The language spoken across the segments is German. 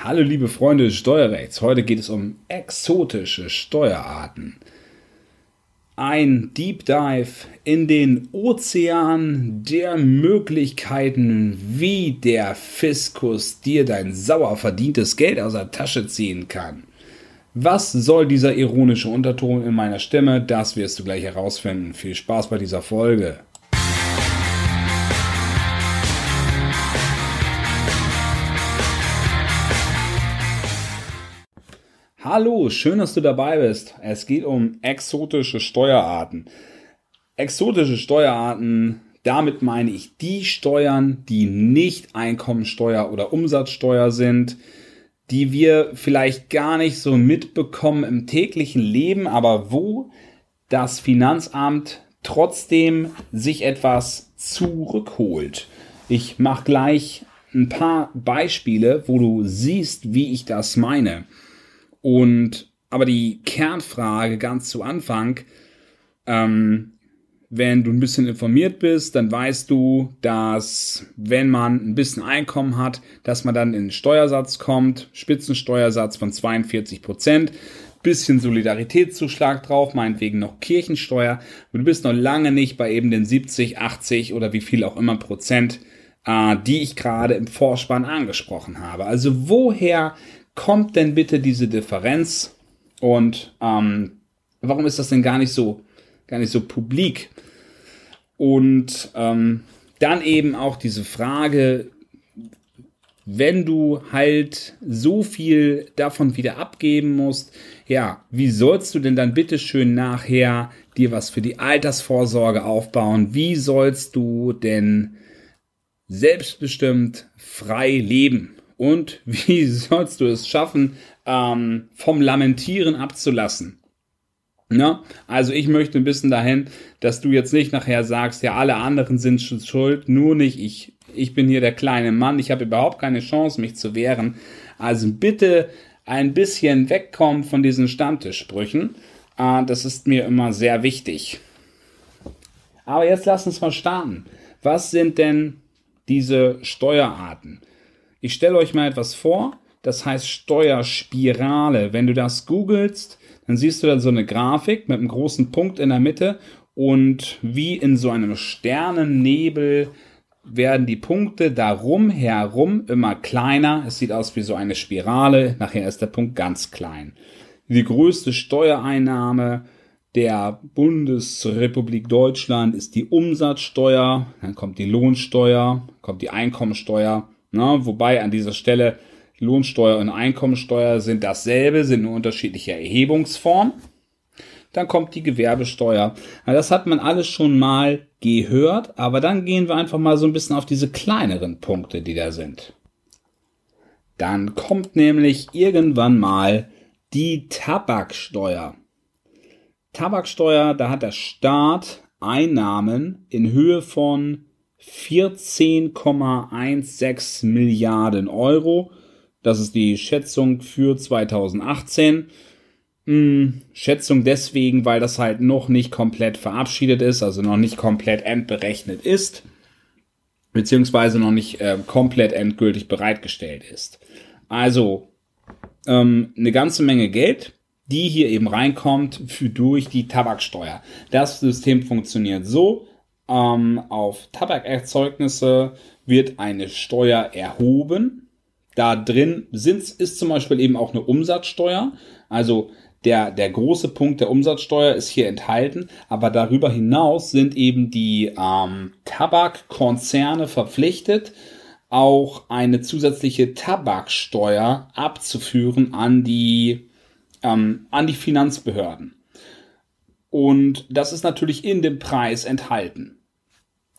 Hallo liebe Freunde des Steuerrechts, heute geht es um exotische Steuerarten. Ein Deep Dive in den Ozean der Möglichkeiten, wie der Fiskus dir dein sauer verdientes Geld aus der Tasche ziehen kann. Was soll dieser ironische Unterton in meiner Stimme? Das wirst du gleich herausfinden. Viel Spaß bei dieser Folge. Hallo, schön, dass du dabei bist. Es geht um exotische Steuerarten. Exotische Steuerarten, damit meine ich die Steuern, die nicht Einkommensteuer oder Umsatzsteuer sind, die wir vielleicht gar nicht so mitbekommen im täglichen Leben, aber wo das Finanzamt trotzdem sich etwas zurückholt. Ich mache gleich ein paar Beispiele, wo du siehst, wie ich das meine. Und aber die Kernfrage ganz zu Anfang, ähm, wenn du ein bisschen informiert bist, dann weißt du, dass wenn man ein bisschen Einkommen hat, dass man dann in den Steuersatz kommt, Spitzensteuersatz von 42 Prozent, bisschen Solidaritätszuschlag drauf, meinetwegen noch Kirchensteuer, du bist noch lange nicht bei eben den 70, 80 oder wie viel auch immer Prozent, äh, die ich gerade im Vorspann angesprochen habe. Also woher kommt denn bitte diese Differenz und ähm, warum ist das denn gar nicht so, gar nicht so publik? Und ähm, dann eben auch diese Frage, wenn du halt so viel davon wieder abgeben musst, ja, wie sollst du denn dann bitte schön nachher dir was für die Altersvorsorge aufbauen? Wie sollst du denn selbstbestimmt frei leben? Und wie sollst du es schaffen, ähm, vom Lamentieren abzulassen? Ja, also ich möchte ein bisschen dahin, dass du jetzt nicht nachher sagst, ja, alle anderen sind schuld, nur nicht ich. Ich bin hier der kleine Mann, ich habe überhaupt keine Chance, mich zu wehren. Also bitte ein bisschen wegkommen von diesen Stammtischsprüchen. Äh, das ist mir immer sehr wichtig. Aber jetzt lass uns mal starten. Was sind denn diese Steuerarten? Ich stelle euch mal etwas vor, das heißt Steuerspirale. Wenn du das googelst, dann siehst du da so eine Grafik mit einem großen Punkt in der Mitte und wie in so einem Sternennebel werden die Punkte darum herum immer kleiner. Es sieht aus wie so eine Spirale. Nachher ist der Punkt ganz klein. Die größte Steuereinnahme der Bundesrepublik Deutschland ist die Umsatzsteuer. Dann kommt die Lohnsteuer, kommt die Einkommensteuer na, wobei an dieser Stelle Lohnsteuer und Einkommensteuer sind dasselbe, sind nur unterschiedliche Erhebungsformen. Dann kommt die Gewerbesteuer. Na, das hat man alles schon mal gehört, aber dann gehen wir einfach mal so ein bisschen auf diese kleineren Punkte, die da sind. Dann kommt nämlich irgendwann mal die Tabaksteuer. Tabaksteuer, da hat der Staat Einnahmen in Höhe von 14,16 Milliarden Euro. Das ist die Schätzung für 2018. Hm, Schätzung deswegen, weil das halt noch nicht komplett verabschiedet ist, also noch nicht komplett endberechnet ist, beziehungsweise noch nicht äh, komplett endgültig bereitgestellt ist. Also ähm, eine ganze Menge Geld, die hier eben reinkommt für durch die Tabaksteuer. Das System funktioniert so, ähm, auf Tabakerzeugnisse wird eine Steuer erhoben. Da drin sind, ist zum Beispiel eben auch eine Umsatzsteuer. Also der, der große Punkt der Umsatzsteuer ist hier enthalten, aber darüber hinaus sind eben die ähm, Tabakkonzerne verpflichtet, auch eine zusätzliche Tabaksteuer abzuführen an die, ähm, an die Finanzbehörden. Und das ist natürlich in dem Preis enthalten.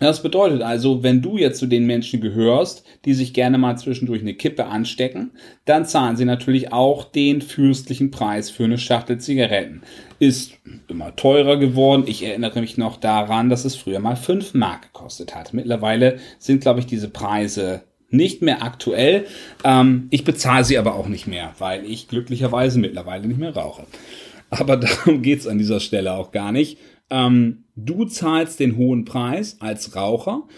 Das bedeutet also, wenn du jetzt zu den Menschen gehörst, die sich gerne mal zwischendurch eine Kippe anstecken, dann zahlen sie natürlich auch den fürstlichen Preis für eine Schachtel Zigaretten. Ist immer teurer geworden. Ich erinnere mich noch daran, dass es früher mal 5 Mark gekostet hat. Mittlerweile sind, glaube ich, diese Preise nicht mehr aktuell. Ähm, ich bezahle sie aber auch nicht mehr, weil ich glücklicherweise mittlerweile nicht mehr rauche. Aber darum geht's an dieser Stelle auch gar nicht. Ähm, du zahlst den hohen Preis als Raucher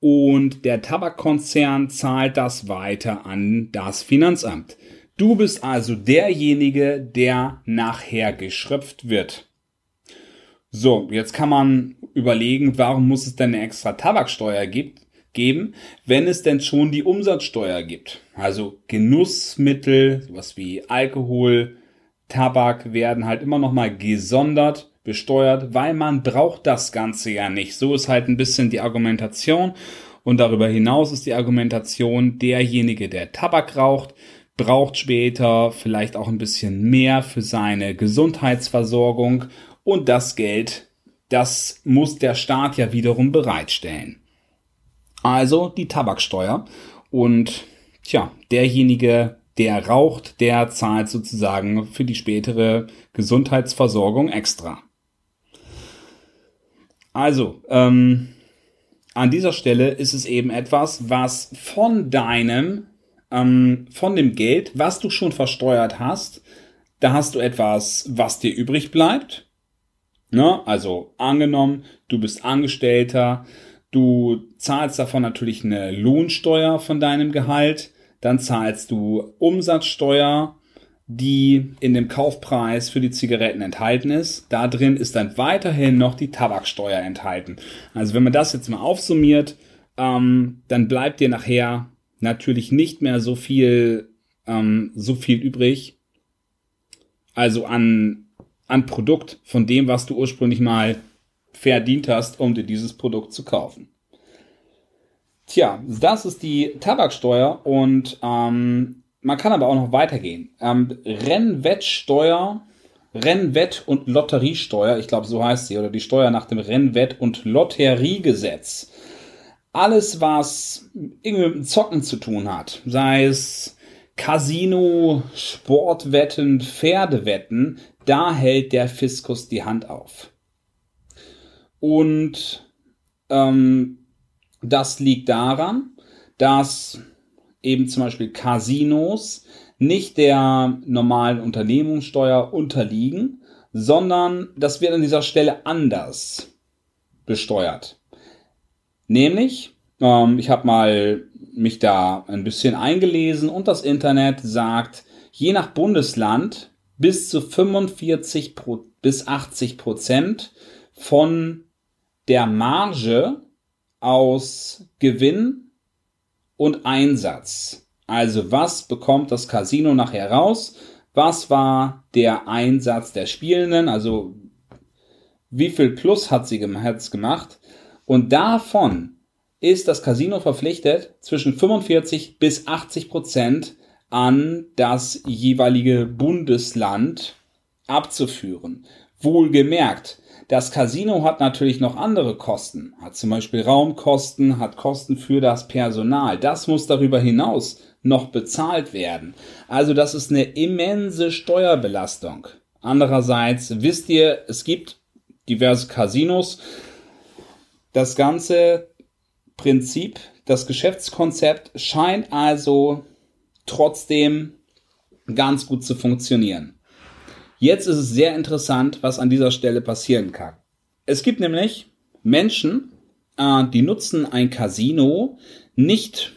und der Tabakkonzern zahlt das weiter an das Finanzamt. Du bist also derjenige, der nachher geschröpft wird. So, jetzt kann man überlegen, warum muss es denn eine extra Tabaksteuer gibt, geben, wenn es denn schon die Umsatzsteuer gibt. Also Genussmittel, sowas wie Alkohol, Tabak werden halt immer noch mal gesondert besteuert, weil man braucht das Ganze ja nicht. So ist halt ein bisschen die Argumentation. Und darüber hinaus ist die Argumentation, derjenige, der Tabak raucht, braucht später vielleicht auch ein bisschen mehr für seine Gesundheitsversorgung und das Geld, das muss der Staat ja wiederum bereitstellen. Also die Tabaksteuer und tja, derjenige, der raucht, der zahlt sozusagen für die spätere Gesundheitsversorgung extra. Also, ähm, an dieser Stelle ist es eben etwas, was von deinem, ähm, von dem Geld, was du schon versteuert hast, da hast du etwas, was dir übrig bleibt. Ne? Also angenommen, du bist Angestellter, du zahlst davon natürlich eine Lohnsteuer von deinem Gehalt, dann zahlst du Umsatzsteuer, die in dem Kaufpreis für die Zigaretten enthalten ist. Da drin ist dann weiterhin noch die Tabaksteuer enthalten. Also wenn man das jetzt mal aufsummiert, ähm, dann bleibt dir nachher natürlich nicht mehr so viel, ähm, so viel übrig. Also an, an Produkt von dem, was du ursprünglich mal verdient hast, um dir dieses Produkt zu kaufen. Tja, das ist die Tabaksteuer und ähm, man kann aber auch noch weitergehen. Ähm, Rennwettsteuer, Rennwett- und Lotteriesteuer, ich glaube, so heißt sie, oder die Steuer nach dem Rennwett- und Lotteriegesetz. Alles, was irgendwie mit dem Zocken zu tun hat, sei es Casino, Sportwetten, Pferdewetten, da hält der Fiskus die Hand auf. Und ähm, das liegt daran, dass eben zum Beispiel Casinos nicht der normalen Unternehmenssteuer unterliegen, sondern das wird an dieser Stelle anders besteuert. Nämlich, ähm, ich habe mal mich da ein bisschen eingelesen und das Internet sagt, je nach Bundesland bis zu 45 bis 80 Prozent von der Marge aus Gewinn und Einsatz. Also was bekommt das Casino nachher raus? Was war der Einsatz der Spielenden? Also wie viel Plus hat sie gemacht? Und davon ist das Casino verpflichtet, zwischen 45 bis 80 Prozent an das jeweilige Bundesland abzuführen. Wohlgemerkt, das Casino hat natürlich noch andere Kosten, hat zum Beispiel Raumkosten, hat Kosten für das Personal. Das muss darüber hinaus noch bezahlt werden. Also das ist eine immense Steuerbelastung. Andererseits wisst ihr, es gibt diverse Casinos. Das ganze Prinzip, das Geschäftskonzept scheint also trotzdem ganz gut zu funktionieren. Jetzt ist es sehr interessant, was an dieser Stelle passieren kann. Es gibt nämlich Menschen, äh, die nutzen ein Casino nicht,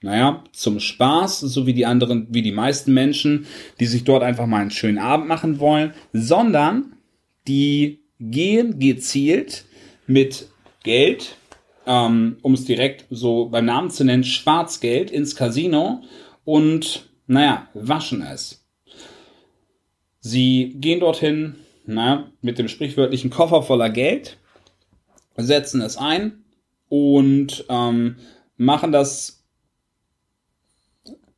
naja, zum Spaß, so wie die anderen, wie die meisten Menschen, die sich dort einfach mal einen schönen Abend machen wollen, sondern die gehen gezielt mit Geld, ähm, um es direkt so beim Namen zu nennen, Schwarzgeld ins Casino und, naja, waschen es. Sie gehen dorthin na, mit dem sprichwörtlichen Koffer voller Geld, setzen es ein und ähm, machen das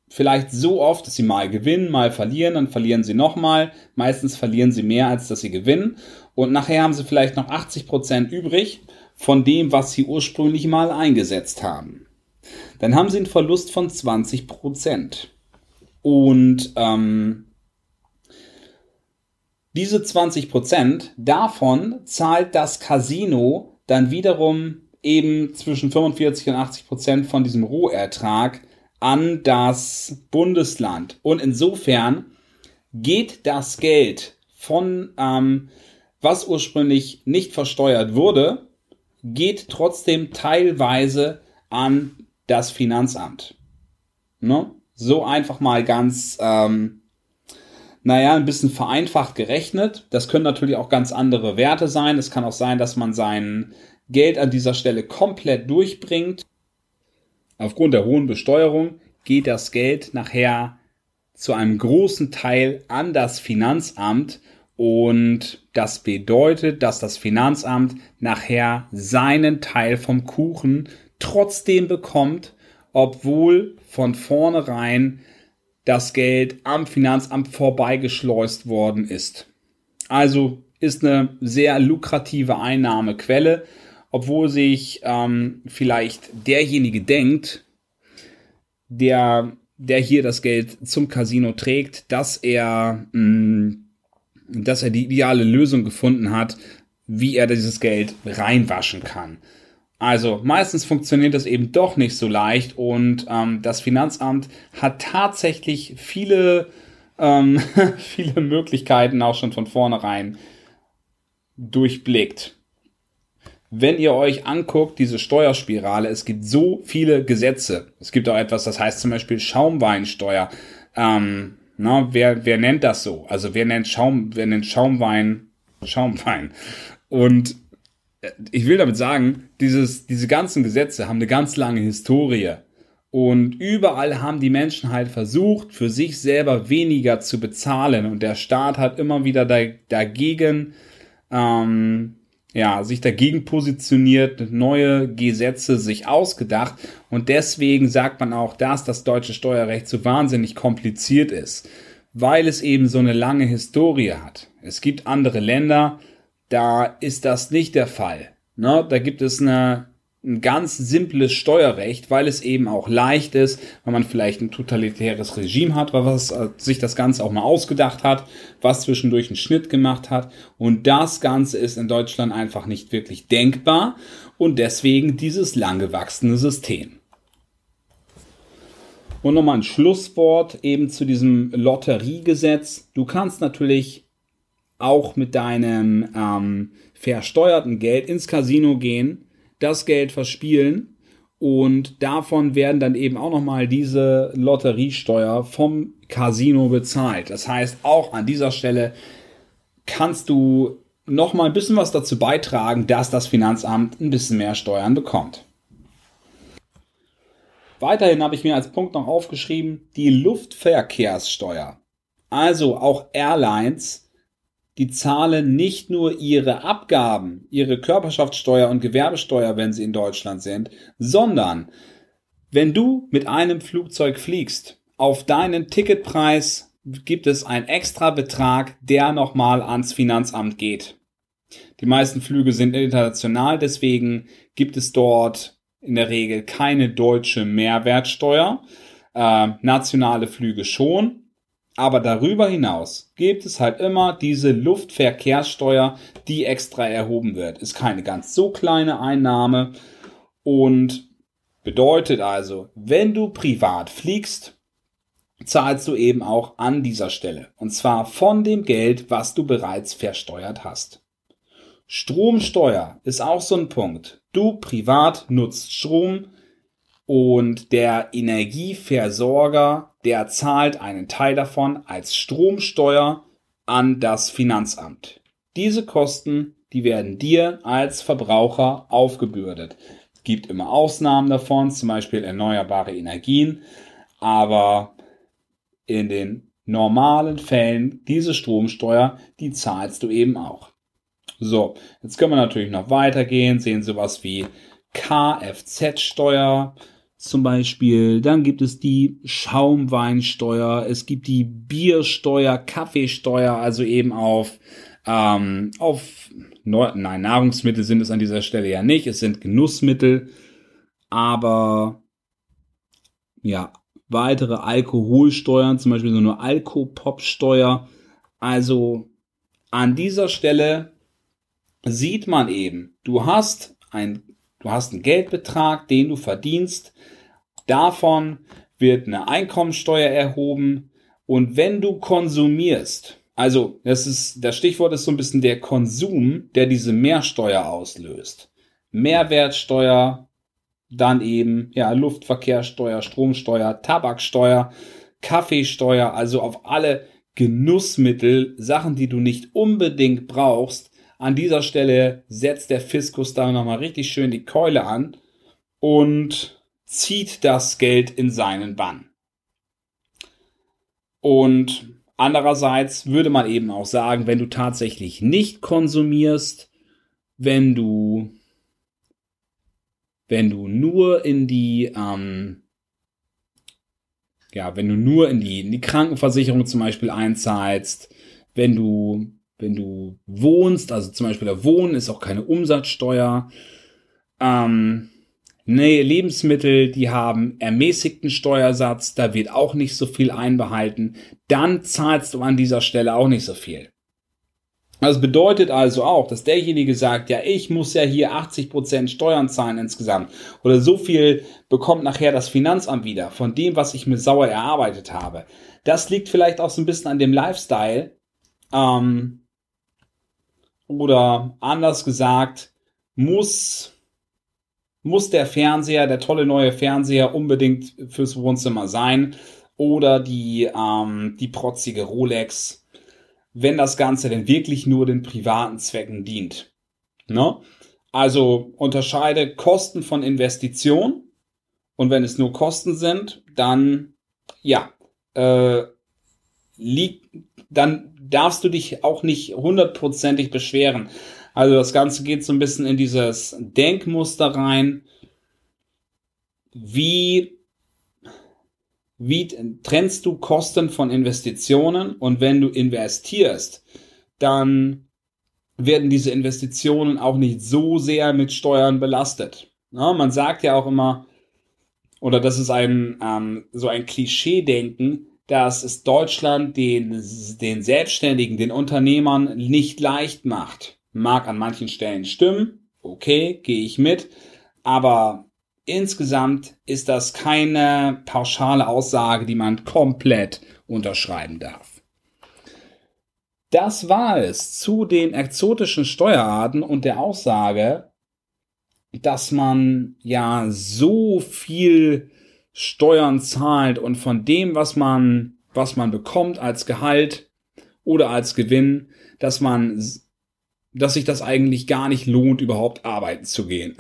vielleicht so oft, dass sie mal gewinnen, mal verlieren, dann verlieren sie nochmal. Meistens verlieren sie mehr, als dass sie gewinnen. Und nachher haben sie vielleicht noch 80% übrig von dem, was sie ursprünglich mal eingesetzt haben. Dann haben sie einen Verlust von 20%. Und ähm, diese 20% davon zahlt das Casino dann wiederum eben zwischen 45 und 80% von diesem Rohertrag an das Bundesland. Und insofern geht das Geld von, ähm, was ursprünglich nicht versteuert wurde, geht trotzdem teilweise an das Finanzamt. Ne? So einfach mal ganz, ähm, naja, ein bisschen vereinfacht gerechnet. Das können natürlich auch ganz andere Werte sein. Es kann auch sein, dass man sein Geld an dieser Stelle komplett durchbringt. Aufgrund der hohen Besteuerung geht das Geld nachher zu einem großen Teil an das Finanzamt und das bedeutet, dass das Finanzamt nachher seinen Teil vom Kuchen trotzdem bekommt, obwohl von vornherein das Geld am Finanzamt vorbeigeschleust worden ist. Also ist eine sehr lukrative Einnahmequelle, obwohl sich ähm, vielleicht derjenige denkt, der, der hier das Geld zum Casino trägt, dass er mh, mm, dass er die ideale Lösung gefunden hat, wie er dieses Geld reinwaschen kann. Also meistens funktioniert das eben doch nicht so leicht und ähm, das Finanzamt hat tatsächlich viele, ähm, viele Möglichkeiten auch schon von vornherein durchblickt. Wenn ihr euch anguckt, diese Steuerspirale, es gibt so viele Gesetze. Es gibt auch etwas, das heißt zum Beispiel Schaumweinsteuer. Ähm, na, wer, wer nennt das so? Also wer nennt Schaum, wer nennt Schaumwein Schaumwein? Und ich will damit sagen, dieses, diese ganzen Gesetze haben eine ganz lange Historie. Und überall haben die Menschen halt versucht, für sich selber weniger zu bezahlen. Und der Staat hat immer wieder da, dagegen ähm, ja, sich dagegen positioniert, neue Gesetze sich ausgedacht und deswegen sagt man auch, dass das deutsche Steuerrecht so wahnsinnig kompliziert ist, weil es eben so eine lange Historie hat. Es gibt andere Länder, da ist das nicht der Fall. Ne? Da gibt es eine ein ganz simples Steuerrecht, weil es eben auch leicht ist, wenn man vielleicht ein totalitäres Regime hat, was äh, sich das Ganze auch mal ausgedacht hat, was zwischendurch einen Schnitt gemacht hat. Und das Ganze ist in Deutschland einfach nicht wirklich denkbar und deswegen dieses langgewachsene System. Und nochmal ein Schlusswort eben zu diesem Lotteriegesetz. Du kannst natürlich auch mit deinem ähm, versteuerten Geld ins Casino gehen das Geld verspielen und davon werden dann eben auch nochmal diese Lotteriesteuer vom Casino bezahlt. Das heißt, auch an dieser Stelle kannst du nochmal ein bisschen was dazu beitragen, dass das Finanzamt ein bisschen mehr Steuern bekommt. Weiterhin habe ich mir als Punkt noch aufgeschrieben, die Luftverkehrssteuer. Also auch Airlines die zahlen nicht nur ihre Abgaben, ihre Körperschaftssteuer und Gewerbesteuer, wenn sie in Deutschland sind, sondern wenn du mit einem Flugzeug fliegst, auf deinen Ticketpreis gibt es einen extra Betrag, der nochmal ans Finanzamt geht. Die meisten Flüge sind international, deswegen gibt es dort in der Regel keine deutsche Mehrwertsteuer. Äh, nationale Flüge schon, aber darüber hinaus gibt es halt immer diese Luftverkehrssteuer, die extra erhoben wird. Ist keine ganz so kleine Einnahme und bedeutet also, wenn du privat fliegst, zahlst du eben auch an dieser Stelle. Und zwar von dem Geld, was du bereits versteuert hast. Stromsteuer ist auch so ein Punkt. Du privat nutzt Strom und der Energieversorger der zahlt einen Teil davon als Stromsteuer an das Finanzamt. Diese Kosten, die werden dir als Verbraucher aufgebürdet. Es gibt immer Ausnahmen davon, zum Beispiel erneuerbare Energien, aber in den normalen Fällen diese Stromsteuer, die zahlst du eben auch. So, jetzt können wir natürlich noch weitergehen, sehen sowas wie Kfz-Steuer, zum Beispiel. Dann gibt es die Schaumweinsteuer, es gibt die Biersteuer, Kaffeesteuer, also eben auf, ähm, auf nein, Nahrungsmittel sind es an dieser Stelle ja nicht, es sind Genussmittel, aber ja, weitere Alkoholsteuern, zum Beispiel so eine Alkopop-Steuer. Also an dieser Stelle sieht man eben, du hast ein Du hast einen Geldbetrag, den du verdienst. Davon wird eine Einkommensteuer erhoben. Und wenn du konsumierst, also das ist, das Stichwort ist so ein bisschen der Konsum, der diese Mehrsteuer auslöst. Mehrwertsteuer dann eben ja Luftverkehrssteuer, Stromsteuer, Tabaksteuer, Kaffeesteuer, also auf alle Genussmittel, Sachen, die du nicht unbedingt brauchst. An dieser Stelle setzt der Fiskus da nochmal richtig schön die Keule an und zieht das Geld in seinen Bann. Und andererseits würde man eben auch sagen, wenn du tatsächlich nicht konsumierst, wenn du wenn du nur in die ähm, ja, wenn du nur in die, in die Krankenversicherung zum Beispiel einzahlst, wenn du, wenn du wohnst, also zum Beispiel der Wohnen ist auch keine Umsatzsteuer, ähm, nee, Lebensmittel, die haben ermäßigten Steuersatz, da wird auch nicht so viel einbehalten, dann zahlst du an dieser Stelle auch nicht so viel. Das bedeutet also auch, dass derjenige sagt, ja, ich muss ja hier 80% Steuern zahlen insgesamt oder so viel bekommt nachher das Finanzamt wieder von dem, was ich mir sauer erarbeitet habe. Das liegt vielleicht auch so ein bisschen an dem Lifestyle. Ähm, oder anders gesagt, muss, muss der Fernseher, der tolle neue Fernseher unbedingt fürs Wohnzimmer sein oder die, ähm, die protzige Rolex wenn das Ganze denn wirklich nur den privaten Zwecken dient. Ne? Also unterscheide Kosten von Investition und wenn es nur Kosten sind, dann ja, äh, liegt, dann darfst du dich auch nicht hundertprozentig beschweren. Also das Ganze geht so ein bisschen in dieses Denkmuster rein. Wie wie trennst du Kosten von Investitionen und wenn du investierst, dann werden diese Investitionen auch nicht so sehr mit Steuern belastet. Ja, man sagt ja auch immer, oder das ist ein ähm, so ein Klischee-Denken, dass es Deutschland den, den Selbstständigen, den Unternehmern nicht leicht macht. Mag an manchen Stellen stimmen, okay, gehe ich mit, aber insgesamt ist das keine pauschale Aussage, die man komplett unterschreiben darf. Das war es zu den exotischen Steuerarten und der Aussage, dass man ja so viel Steuern zahlt und von dem, was man, was man bekommt als Gehalt oder als Gewinn, dass man, dass sich das eigentlich gar nicht lohnt, überhaupt arbeiten zu gehen.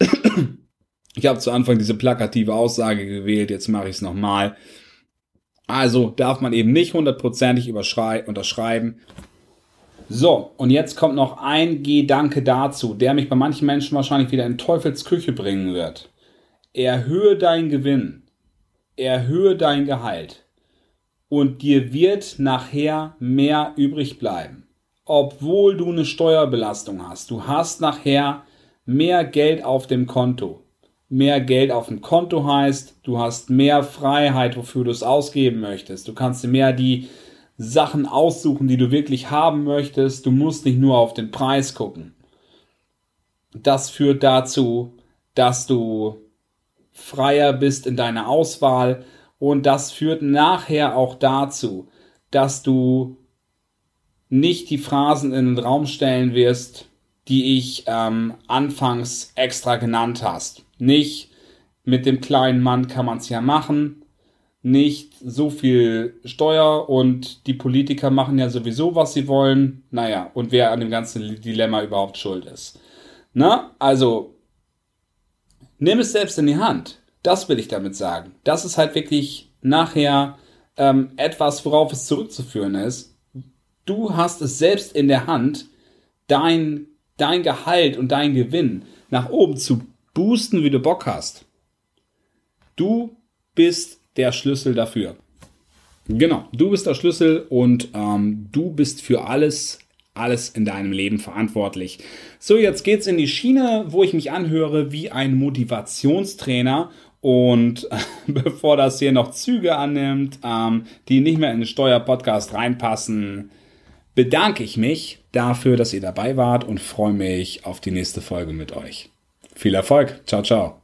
Ich habe zu Anfang diese plakative Aussage gewählt, jetzt mache ich es nochmal. Also darf man eben nicht hundertprozentig unterschreiben. So, und jetzt kommt noch ein Gedanke dazu, der mich bei manchen Menschen wahrscheinlich wieder in Teufels Küche bringen wird. Erhöhe dein Gewinn, erhöhe dein Gehalt und dir wird nachher mehr übrig bleiben. Obwohl du eine Steuerbelastung hast. Du hast nachher mehr Geld auf dem Konto mehr Geld auf dem Konto heißt, du hast mehr Freiheit, wofür du es ausgeben möchtest. Du kannst dir mehr die Sachen aussuchen, die du wirklich haben möchtest. Du musst nicht nur auf den Preis gucken. Das führt dazu, dass du freier bist in deiner Auswahl und das führt nachher auch dazu, dass du nicht die Phrasen in den Raum stellen wirst, die ich ähm, anfangs extra genannt hast. Nicht mit dem kleinen Mann kann man es ja machen, nicht so viel Steuer und die Politiker machen ja sowieso, was sie wollen. Naja, und wer an dem ganzen Dilemma überhaupt schuld ist. Na, also, nimm es selbst in die Hand. Das will ich damit sagen. Das ist halt wirklich nachher ähm, etwas, worauf es zurückzuführen ist. Du hast es selbst in der Hand, dein, dein Gehalt und dein Gewinn nach oben zu boosten, wie du Bock hast. Du bist der Schlüssel dafür. Genau, du bist der Schlüssel und ähm, du bist für alles, alles in deinem Leben verantwortlich. So, jetzt geht's in die Schiene, wo ich mich anhöre wie ein Motivationstrainer. Und bevor das hier noch Züge annimmt, ähm, die nicht mehr in den Steuerpodcast reinpassen, bedanke ich mich dafür, dass ihr dabei wart und freue mich auf die nächste Folge mit euch. Viel Erfolg. Ciao, ciao.